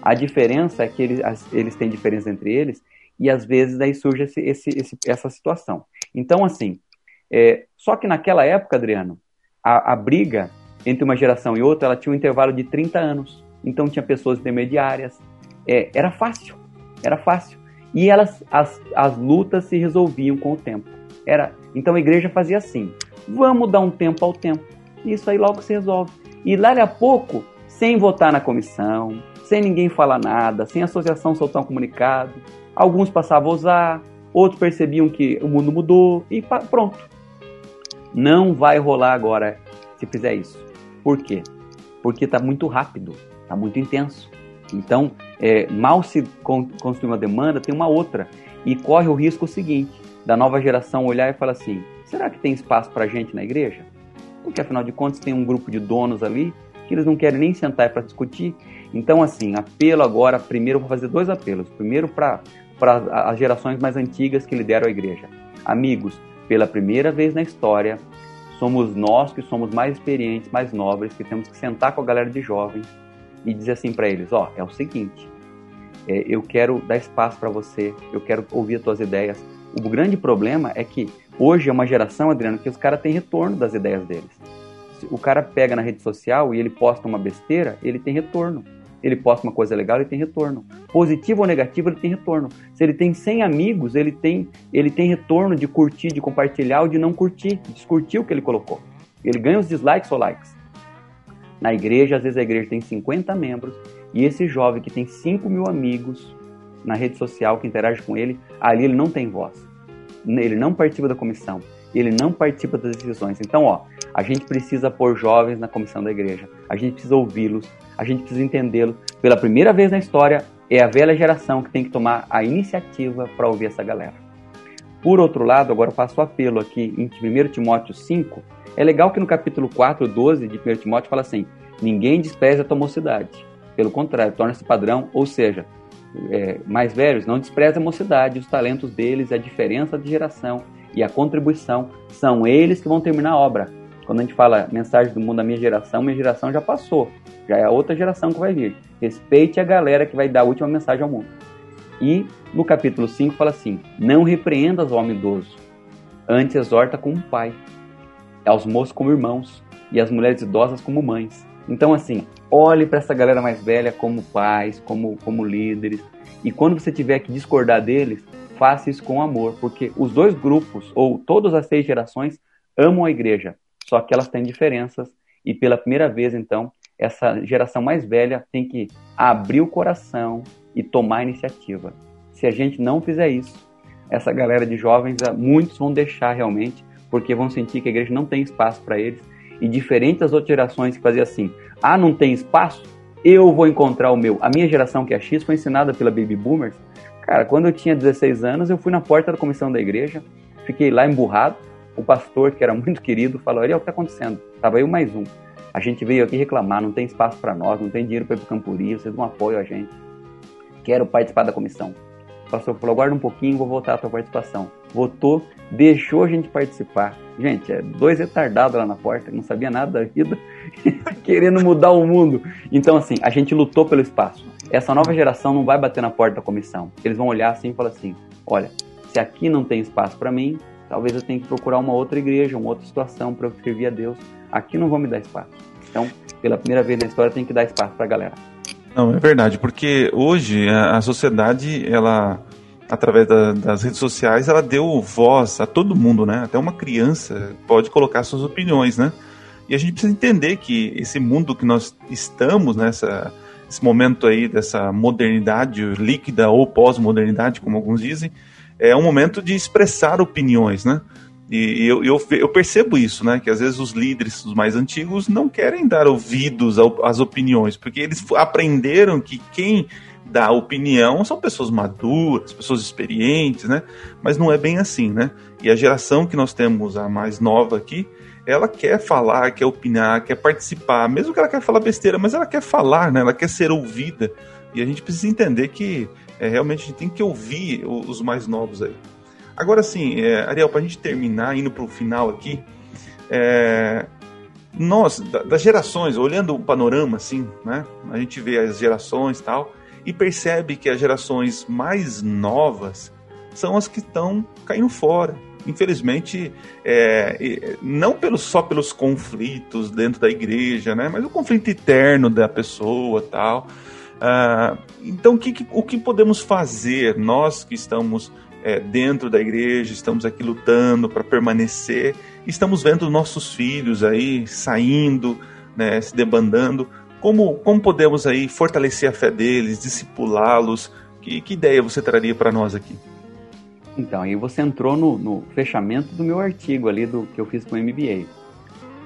A diferença é que eles, eles têm diferença entre eles e às vezes daí surge esse, esse, esse, essa situação. Então, assim, é, só que naquela época, Adriano, a, a briga entre uma geração e outra, ela tinha um intervalo de 30 anos. Então tinha pessoas intermediárias. É, era fácil, era fácil. E elas, as, as lutas se resolviam com o tempo. Era, então a igreja fazia assim: vamos dar um tempo ao tempo. Isso aí logo se resolve. E lá a pouco, sem votar na comissão, sem ninguém falar nada, sem a associação soltar um comunicado, alguns passavam a usar, outros percebiam que o mundo mudou e pronto. Não vai rolar agora se fizer isso. Por quê? Porque está muito rápido, está muito intenso. Então, é, mal se construi uma demanda, tem uma outra. E corre o risco seguinte, da nova geração olhar e falar assim, será que tem espaço para gente na igreja? Porque afinal de contas tem um grupo de donos ali que eles não querem nem sentar para discutir. Então, assim, apelo agora, primeiro vou fazer dois apelos. Primeiro para as gerações mais antigas que lideram a igreja. Amigos, pela primeira vez na história, somos nós que somos mais experientes, mais nobres, que temos que sentar com a galera de jovens e dizer assim para eles: ó, é o seguinte, é, eu quero dar espaço para você, eu quero ouvir as tuas ideias. O grande problema é que hoje é uma geração, Adriano, que os caras têm retorno das ideias deles. O cara pega na rede social e ele posta uma besteira, ele tem retorno. Ele posta uma coisa legal, ele tem retorno. Positivo ou negativo, ele tem retorno. Se ele tem 100 amigos, ele tem, ele tem retorno de curtir, de compartilhar ou de não curtir, de descurtir o que ele colocou. Ele ganha os dislikes ou likes. Na igreja, às vezes a igreja tem 50 membros e esse jovem que tem 5 mil amigos na rede social que interage com ele, ali ele não tem voz. Ele não participa da comissão, ele não participa das decisões. Então, ó, a gente precisa pôr jovens na comissão da igreja, a gente precisa ouvi-los, a gente precisa entendê-los. Pela primeira vez na história, é a velha geração que tem que tomar a iniciativa para ouvir essa galera. Por outro lado, agora eu faço o apelo aqui em 1 Timóteo 5, é legal que no capítulo 4, 12 de 1 Timóteo fala assim: ninguém despreza a tua mocidade. Pelo contrário, torna-se padrão, ou seja, é, mais velhos, não despreze a mocidade, os talentos deles, a diferença de geração e a contribuição. São eles que vão terminar a obra. Quando a gente fala mensagem do mundo da minha geração, minha geração já passou. Já é a outra geração que vai vir. Respeite a galera que vai dar a última mensagem ao mundo. E no capítulo 5 fala assim: Não repreendas o homem idoso, antes exorta como pai, aos moços como irmãos, e as mulheres idosas como mães. Então, assim, olhe para essa galera mais velha como pais, como, como líderes. E quando você tiver que discordar deles, faça isso com amor, porque os dois grupos, ou todas as seis gerações, amam a igreja, só que elas têm diferenças. E pela primeira vez, então, essa geração mais velha tem que abrir o coração e tomar a iniciativa. Se a gente não fizer isso, essa galera de jovens, muitos vão deixar realmente, porque vão sentir que a igreja não tem espaço para eles. E diferente das outras gerações que faziam assim, ah, não tem espaço, eu vou encontrar o meu. A minha geração, que é X, foi ensinada pela Baby Boomers. Cara, quando eu tinha 16 anos, eu fui na porta da comissão da igreja, fiquei lá emburrado. O pastor, que era muito querido, falou: Olha o que está acontecendo. Tava eu mais um. A gente veio aqui reclamar, não tem espaço para nós, não tem dinheiro para ir para Campuri, vocês não apoiam a gente. Quero participar da comissão. O pastor falou: aguarda um pouquinho, vou voltar à tua participação. Votou, deixou a gente participar. Gente, é dois retardados lá na porta, não sabia nada da vida, querendo mudar o mundo. Então, assim, a gente lutou pelo espaço. Essa nova geração não vai bater na porta da comissão. Eles vão olhar assim e falar assim: olha, se aqui não tem espaço para mim, talvez eu tenha que procurar uma outra igreja, uma outra situação para eu servir a Deus. Aqui não vão me dar espaço. Então, pela primeira vez na história, tem que dar espaço para a galera. Não, é verdade, porque hoje a sociedade, ela, através da, das redes sociais, ela deu voz a todo mundo, né? Até uma criança pode colocar suas opiniões, né? E a gente precisa entender que esse mundo que nós estamos, nessa esse momento aí dessa modernidade líquida ou pós-modernidade, como alguns dizem, é um momento de expressar opiniões, né? E eu, eu, eu, percebo isso, né? Que às vezes os líderes, os mais antigos, não querem dar ouvidos às opiniões, porque eles aprenderam que quem dá opinião são pessoas maduras, pessoas experientes, né? Mas não é bem assim, né? E a geração que nós temos, a mais nova aqui, ela quer falar, quer opinar, quer participar, mesmo que ela quer falar besteira, mas ela quer falar, né? Ela quer ser ouvida. E a gente precisa entender que é, realmente a gente tem que ouvir os mais novos aí. Agora sim, é, Ariel, para a gente terminar, indo para o final aqui, é, nós, das gerações, olhando o panorama assim, né, a gente vê as gerações e tal, e percebe que as gerações mais novas são as que estão caindo fora. Infelizmente, é, não pelo, só pelos conflitos dentro da igreja, né, mas o conflito interno da pessoa tal. Ah, então, o que, o que podemos fazer, nós que estamos é, dentro da igreja, estamos aqui lutando para permanecer, estamos vendo nossos filhos aí saindo, né, se debandando. Como, como podemos aí fortalecer a fé deles, discipulá-los? Que, que ideia você traria para nós aqui? Então, aí você entrou no, no, fechamento do meu artigo ali do que eu fiz com o MBA.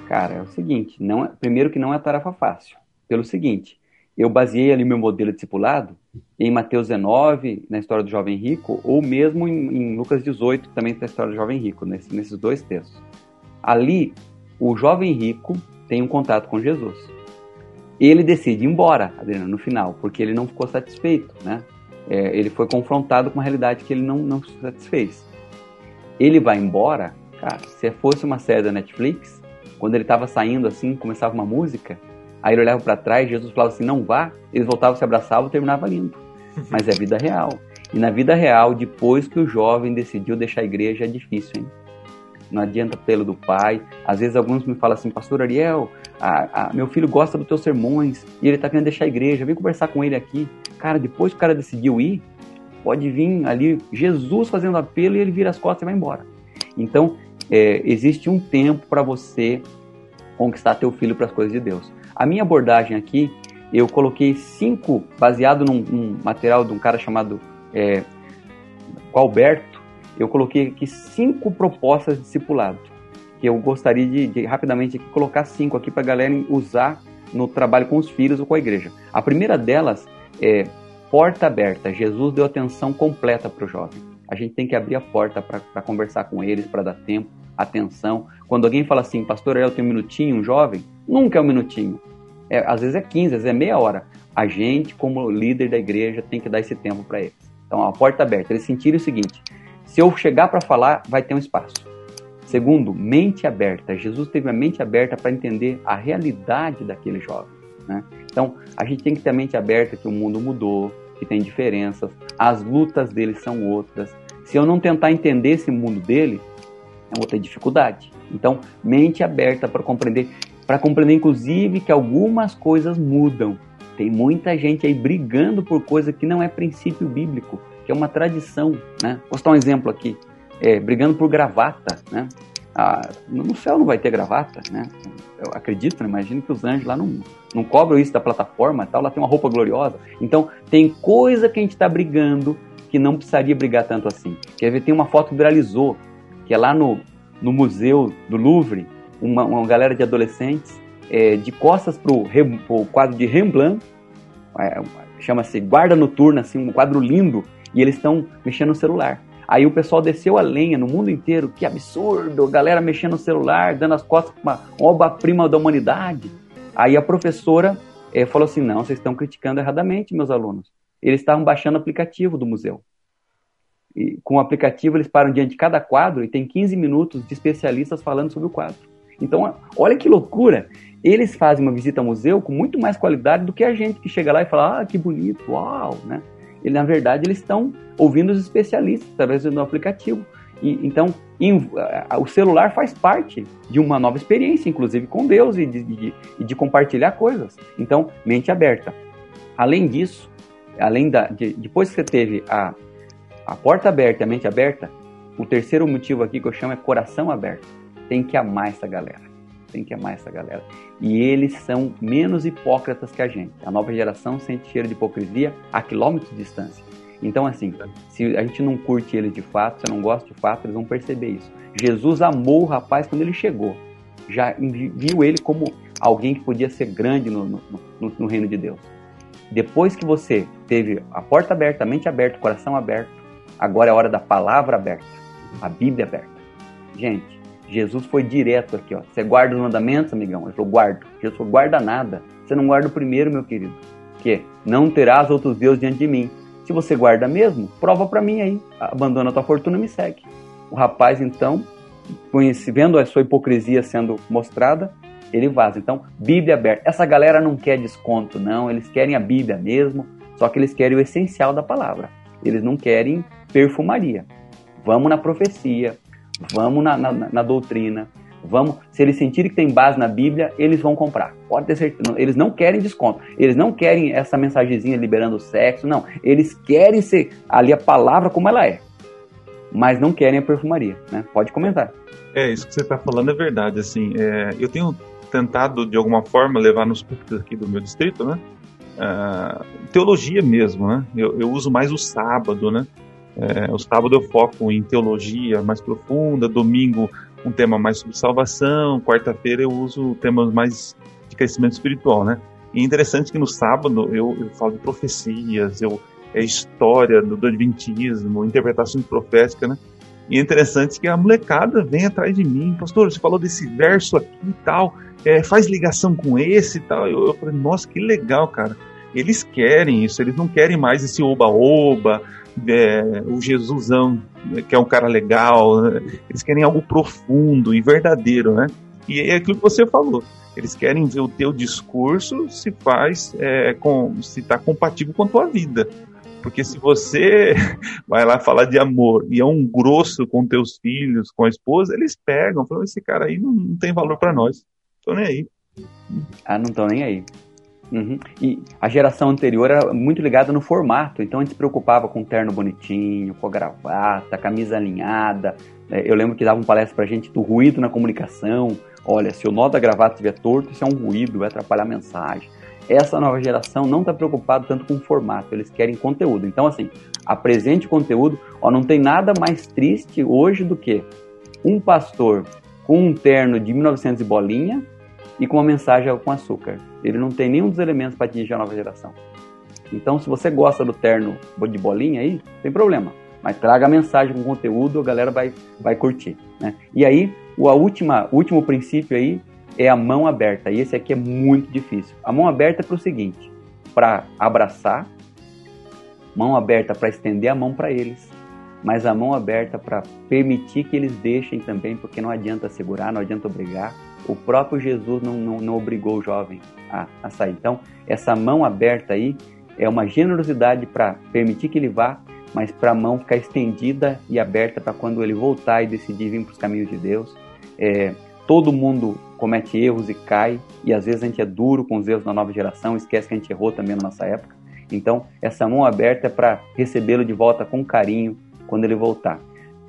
Cara, é o seguinte, não é, primeiro que não é tarefa fácil. Pelo seguinte, eu baseei ali meu modelo discipulado em Mateus 19, na história do jovem rico, ou mesmo em, em Lucas 18, também tem a história do jovem rico, nesse, nesses dois textos. Ali, o jovem rico tem um contato com Jesus. Ele decide ir embora, Adriano, no final, porque ele não ficou satisfeito, né? É, ele foi confrontado com uma realidade que ele não, não se satisfez. Ele vai embora, cara, se fosse uma série da Netflix, quando ele estava saindo assim, começava uma música, Aí ele olhava para trás, Jesus falava assim: não vá. Eles voltavam, se abraçavam e terminava lindo. Mas é vida real. E na vida real, depois que o jovem decidiu deixar a igreja, é difícil, hein? Não adianta pelo do pai. Às vezes alguns me falam assim, pastor Ariel, a, a, meu filho gosta dos teus sermões e ele está querendo deixar a igreja, vem conversar com ele aqui. Cara, depois que o cara decidiu ir, pode vir ali Jesus fazendo apelo e ele vira as costas e vai embora. Então, é, existe um tempo para você conquistar teu filho para as coisas de Deus. A minha abordagem aqui, eu coloquei cinco, baseado num, num material de um cara chamado é, Alberto, eu coloquei aqui cinco propostas de discipulado, que eu gostaria de, de rapidamente colocar cinco aqui para a galera usar no trabalho com os filhos ou com a igreja. A primeira delas é porta aberta. Jesus deu atenção completa para o jovem. A gente tem que abrir a porta para conversar com eles, para dar tempo, atenção. Quando alguém fala assim, pastor, eu tenho um minutinho, um jovem, nunca é um minutinho é, às vezes é 15, às vezes é meia hora. a gente, como líder da igreja, tem que dar esse tempo para eles. Então, a porta aberta. Eles sentirem o seguinte: se eu chegar para falar, vai ter um espaço. Segundo, mente aberta. Jesus teve a mente aberta para entender a realidade daquele jovem. Né? Então, a gente tem que ter a mente aberta que o mundo mudou, que tem diferenças, as lutas dele são outras. Se eu não tentar entender esse mundo dele, eu vou ter dificuldade. Então, mente aberta para compreender, para compreender inclusive que algumas coisas mudam. Tem muita gente aí brigando por coisa que não é princípio bíblico, que é uma tradição, né? Vou dar um exemplo aqui, é, brigando por gravata, né? Ah, no céu não vai ter gravata, né? Eu acredito, né? imagino que os anjos lá não, não cobram isso da plataforma, tal, lá tem uma roupa gloriosa. Então, tem coisa que a gente está brigando que não precisaria brigar tanto assim. Quer ver, tem uma foto que viralizou, que é lá no, no Museu do Louvre, uma, uma galera de adolescentes é, de costas para o quadro de Rembrandt, é, chama-se Guarda Noturna, assim, um quadro lindo, e eles estão mexendo no celular. Aí o pessoal desceu a lenha no mundo inteiro, que absurdo, galera mexendo no celular, dando as costas para uma obra-prima da humanidade. Aí a professora é, falou assim: não, vocês estão criticando erradamente, meus alunos. Eles estavam baixando o aplicativo do museu. E, com o aplicativo, eles param diante de cada quadro e tem 15 minutos de especialistas falando sobre o quadro. Então, olha que loucura! Eles fazem uma visita ao museu com muito mais qualidade do que a gente que chega lá e fala, ah, que bonito, uau, né? E, na verdade, eles estão ouvindo os especialistas através do aplicativo. E, então, em, o celular faz parte de uma nova experiência, inclusive com Deus, e de, de, de compartilhar coisas. Então, mente aberta. Além disso, além da, de, depois que você teve a, a porta aberta e a mente aberta, o terceiro motivo aqui que eu chamo é coração aberto. Tem que amar essa galera. Tem que amar essa galera. E eles são menos hipócritas que a gente. A nova geração sente cheiro de hipocrisia a quilômetros de distância. Então, assim, se a gente não curte ele de fato, se não gosta de fato, eles vão perceber isso. Jesus amou o rapaz quando ele chegou. Já viu ele como alguém que podia ser grande no, no, no, no reino de Deus. Depois que você teve a porta aberta, a mente aberta, o coração aberto, agora é a hora da palavra aberta, a Bíblia aberta. Gente, Jesus foi direto aqui, ó. Você guarda os mandamentos, amigão? Ele falou, guardo. Jesus falou, guarda nada. Você não guarda o primeiro, meu querido. Que não terás outros deuses diante de mim. Se você guarda mesmo, prova para mim aí. Abandona tua fortuna e me segue. O rapaz, então, vendo a sua hipocrisia sendo mostrada, ele vaza. Então, Bíblia aberta. Essa galera não quer desconto, não. Eles querem a Bíblia mesmo, só que eles querem o essencial da palavra. Eles não querem perfumaria. Vamos na profecia, vamos na, na, na doutrina, Vamos, se eles sentirem que tem base na Bíblia, eles vão comprar. Pode ter certeza. Eles não querem desconto. Eles não querem essa mensagenzinha liberando o sexo. Não. Eles querem ser ali a palavra como ela é. Mas não querem a perfumaria. Né? Pode comentar. É, isso que você está falando é verdade. Assim, é, eu tenho tentado, de alguma forma, levar nos púlpitos aqui do meu distrito, né? Uh, teologia mesmo, né? Eu, eu, uso mais o sábado, né? É, o sábado eu foco em teologia mais profunda, domingo um tema mais sobre salvação, quarta-feira eu uso temas mais de crescimento espiritual, né? E é interessante que no sábado eu, eu falo de profecias, eu é história do, do adventismo, interpretação profética, né? E é interessante que a molecada vem atrás de mim, pastor, você falou desse verso aqui e tal, é, faz ligação com esse e tal. Eu, eu falei, nossa, que legal, cara. Eles querem isso, eles não querem mais esse oba-oba, é, o Jesusão, que é um cara legal, né? eles querem algo profundo e verdadeiro, né? E é aquilo que você falou. Eles querem ver o teu discurso se faz, é, com, se está compatível com a tua vida. Porque se você vai lá falar de amor e é um grosso com teus filhos, com a esposa, eles pegam, falam, esse cara aí não, não tem valor para nós. Tô nem aí. Ah, não tô nem aí. Uhum. E a geração anterior era muito ligada no formato, então a gente se preocupava com terno bonitinho, com a gravata, camisa alinhada. É, eu lembro que davam palestra pra gente do ruído na comunicação. Olha, se o nó da gravata estiver torto, isso é um ruído, vai atrapalhar a mensagem. Essa nova geração não está preocupada tanto com o formato, eles querem conteúdo. Então, assim, apresente conteúdo. Ó, não tem nada mais triste hoje do que um pastor com um terno de 1900 e bolinha e com uma mensagem com açúcar. Ele não tem nenhum dos elementos para atingir a nova geração. Então, se você gosta do terno de bolinha aí, tem problema. Mas traga a mensagem com conteúdo, a galera vai, vai curtir. Né? E aí, o a última, último princípio aí é a mão aberta. E esse aqui é muito difícil. A mão aberta é para o seguinte: para abraçar, mão aberta para estender a mão para eles, mas a mão aberta para permitir que eles deixem também, porque não adianta segurar, não adianta obrigar. O próprio Jesus não, não, não obrigou o jovem a, a sair. Então, essa mão aberta aí é uma generosidade para permitir que ele vá, mas para a mão ficar estendida e aberta para quando ele voltar e decidir vir para os caminhos de Deus. É, todo mundo comete erros e cai, e às vezes a gente é duro com os erros da nova geração, esquece que a gente errou também na nossa época. Então, essa mão aberta é para recebê-lo de volta com carinho quando ele voltar.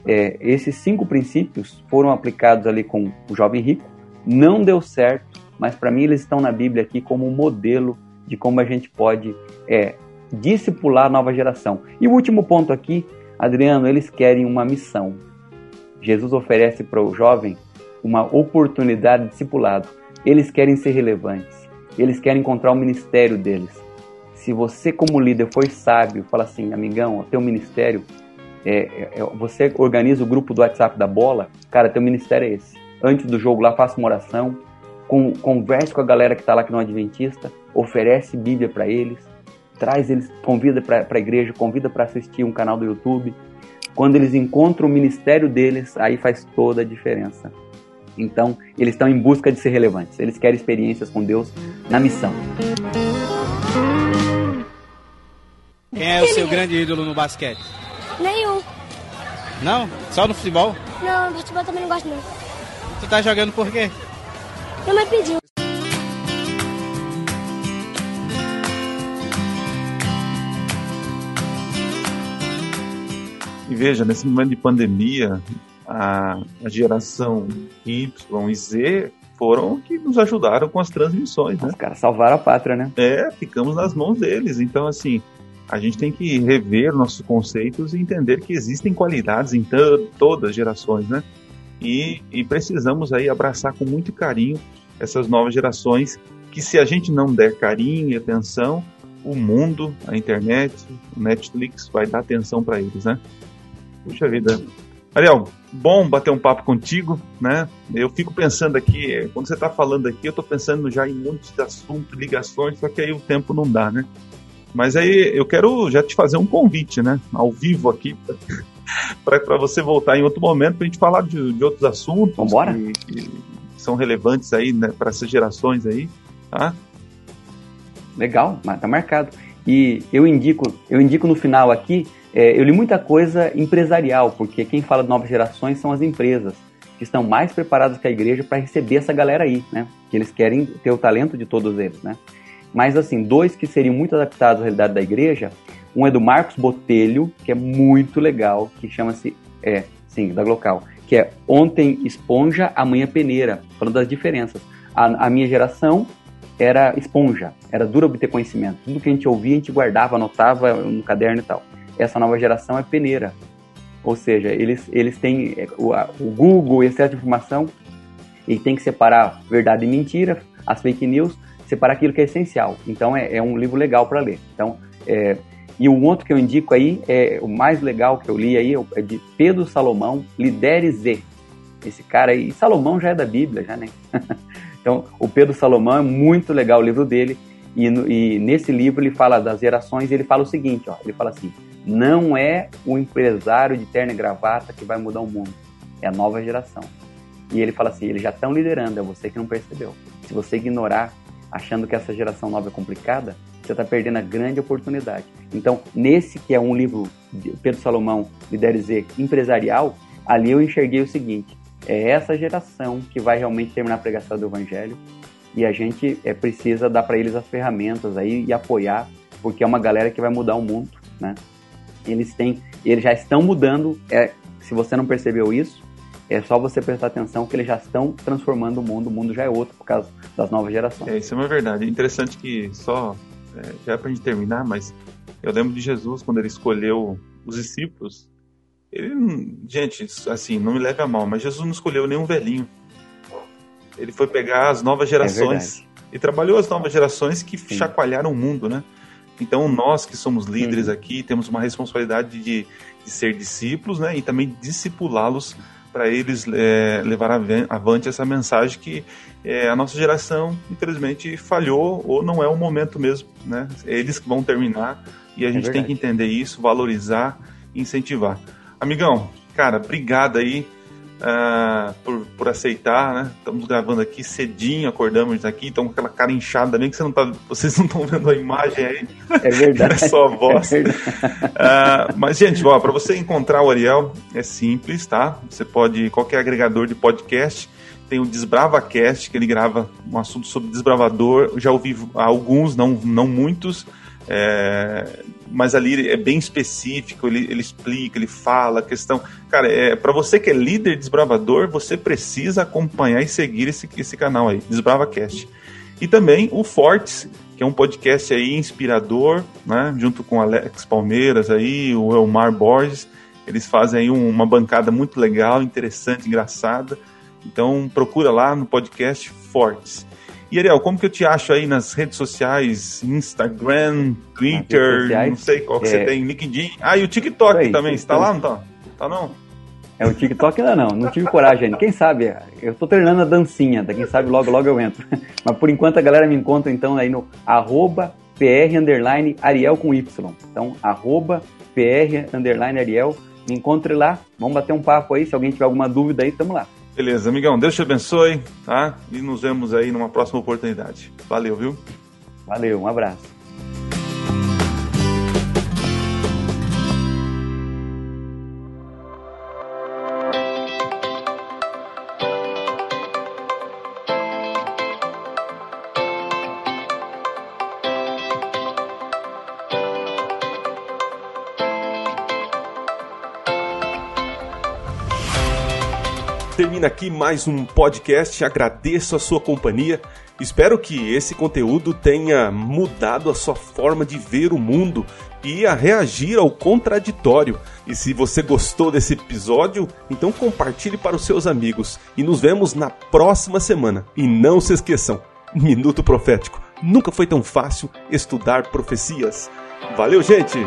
É, esses cinco princípios foram aplicados ali com o jovem rico, não deu certo, mas para mim eles estão na Bíblia aqui como um modelo de como a gente pode é, discipular a nova geração. E o último ponto aqui, Adriano, eles querem uma missão. Jesus oferece para o jovem uma oportunidade de discipulado. Eles querem ser relevantes. Eles querem encontrar o ministério deles. Se você, como líder, for sábio, fala assim, amigão, o teu ministério, é, é, é, você organiza o grupo do WhatsApp da bola, cara, teu ministério é esse. Antes do jogo lá, faça uma oração, com, converse com a galera que está lá que não é adventista, oferece Bíblia para eles, traz eles, convida para a igreja, convida para assistir um canal do YouTube. Quando eles encontram o ministério deles, aí faz toda a diferença. Então, eles estão em busca de ser relevantes. Eles querem experiências com Deus na missão. Quem é o seu grande ídolo no basquete? Nenhum. Não? Só no futebol? Não, no futebol também não gosto não. Tu tá jogando por quê? Minha mãe pediu. E veja, nesse momento de pandemia, a, a geração Y e Z foram que nos ajudaram com as transmissões, né? Os caras salvaram a pátria, né? É, ficamos nas mãos deles. Então, assim, a gente tem que rever nossos conceitos e entender que existem qualidades em todas as gerações, né? E, e, precisamos aí abraçar com muito carinho essas novas gerações que se a gente não der carinho e atenção, o mundo, a internet, o Netflix vai dar atenção para eles, né? Puxa vida. Ariel, bom bater um papo contigo, né? Eu fico pensando aqui, quando você está falando aqui, eu estou pensando já em muitos assuntos, ligações, só que aí o tempo não dá, né? Mas aí eu quero já te fazer um convite, né? Ao vivo aqui, para você voltar em outro momento para a gente falar de, de outros assuntos que, que, são relevantes aí né, para essas gerações aí, tá? Legal, tá marcado. E eu indico, eu indico no final aqui é, eu li muita coisa empresarial, porque quem fala de novas gerações são as empresas, que estão mais preparadas que a igreja para receber essa galera aí, né? Que eles querem ter o talento de todos eles, né? Mas, assim, dois que seriam muito adaptados à realidade da igreja, um é do Marcos Botelho, que é muito legal, que chama-se, é, sim, da Glocal, que é Ontem Esponja, Amanhã Peneira, falando das diferenças. A, a minha geração era esponja, era dura obter conhecimento. Tudo que a gente ouvia, a gente guardava, anotava no caderno e tal essa nova geração é peneira. Ou seja, eles, eles têm é, o, o Google, excesso de informação, e tem que separar verdade e mentira, as fake news, separar aquilo que é essencial. Então é, é um livro legal para ler. Então, é, e o outro que eu indico aí, é o mais legal que eu li aí, é de Pedro Salomão, Lidere Z. Esse cara aí, Salomão já é da Bíblia, já, né? então, o Pedro Salomão é muito legal o livro dele, e, e nesse livro ele fala das gerações, e ele fala o seguinte, ó, ele fala assim, não é o empresário de terno e gravata que vai mudar o mundo, é a nova geração. E ele fala assim: eles já estão liderando, é você que não percebeu. Se você ignorar, achando que essa geração nova é complicada, você está perdendo a grande oportunidade. Então, nesse que é um livro de Pedro Salomão, Lidere Z, empresarial, ali eu enxerguei o seguinte: é essa geração que vai realmente terminar a pregação do Evangelho e a gente é, precisa dar para eles as ferramentas aí e apoiar, porque é uma galera que vai mudar o mundo, né? eles têm, eles já estão mudando. É, se você não percebeu isso, é só você prestar atenção que eles já estão transformando o mundo. O mundo já é outro por causa das novas gerações. É, isso é uma verdade. É interessante que só é, já é para gente terminar, mas eu lembro de Jesus quando ele escolheu os discípulos. Ele, gente, assim, não me leve a mal, mas Jesus não escolheu nenhum velhinho. Ele foi pegar as novas é gerações é e trabalhou as novas gerações que Sim. chacoalharam o mundo, né? Então, nós que somos líderes uhum. aqui, temos uma responsabilidade de, de, ser discípulos, né? E também discipulá-los para eles é, levar avante essa mensagem que é, a nossa geração, infelizmente, falhou ou não é o momento mesmo, né? Eles que vão terminar e a é gente tem que entender isso, valorizar e incentivar. Amigão, cara, obrigado aí uh, por, por aceitar, né? Estamos gravando aqui cedinho, acordamos aqui, estamos com aquela cara inchada, bem que você não tá, vocês não estão vendo a imagem aí. É verdade. é só a voz. É uh, mas, gente, para você encontrar o Ariel é simples, tá? Você pode, qualquer agregador de podcast, tem o DesbravaCast, que ele grava um assunto sobre desbravador. Já ouvi alguns, não, não muitos. É, mas ali é bem específico, ele, ele explica, ele fala a questão. Cara, é, para você que é líder desbravador, você precisa acompanhar e seguir esse, esse canal aí, DesbravaCast. E também o Fortes, que é um podcast aí inspirador, né? Junto com Alex Palmeiras aí, o Elmar Borges. Eles fazem aí uma bancada muito legal, interessante, engraçada. Então procura lá no podcast Fortes. E Ariel, como que eu te acho aí nas redes sociais, Instagram, Twitter, não sei qual que é... você tem, LinkedIn. Ah, e o TikTok aí, também, você tá lá, não tá? Tá não? É, o TikTok ainda não, não tive coragem ainda. Quem sabe, eu tô treinando a dancinha, quem sabe logo logo eu entro. Mas por enquanto a galera me encontra então aí no arroba PR underline Ariel com Y. Então, arroba PR underline Ariel, me encontre lá, vamos bater um papo aí, se alguém tiver alguma dúvida aí, tamo lá. Beleza, amigão, Deus te abençoe, tá? E nos vemos aí numa próxima oportunidade. Valeu, viu? Valeu, um abraço. Termina aqui mais um podcast. Agradeço a sua companhia. Espero que esse conteúdo tenha mudado a sua forma de ver o mundo e a reagir ao contraditório. E se você gostou desse episódio, então compartilhe para os seus amigos. E nos vemos na próxima semana. E não se esqueçam: Minuto Profético. Nunca foi tão fácil estudar profecias. Valeu, gente!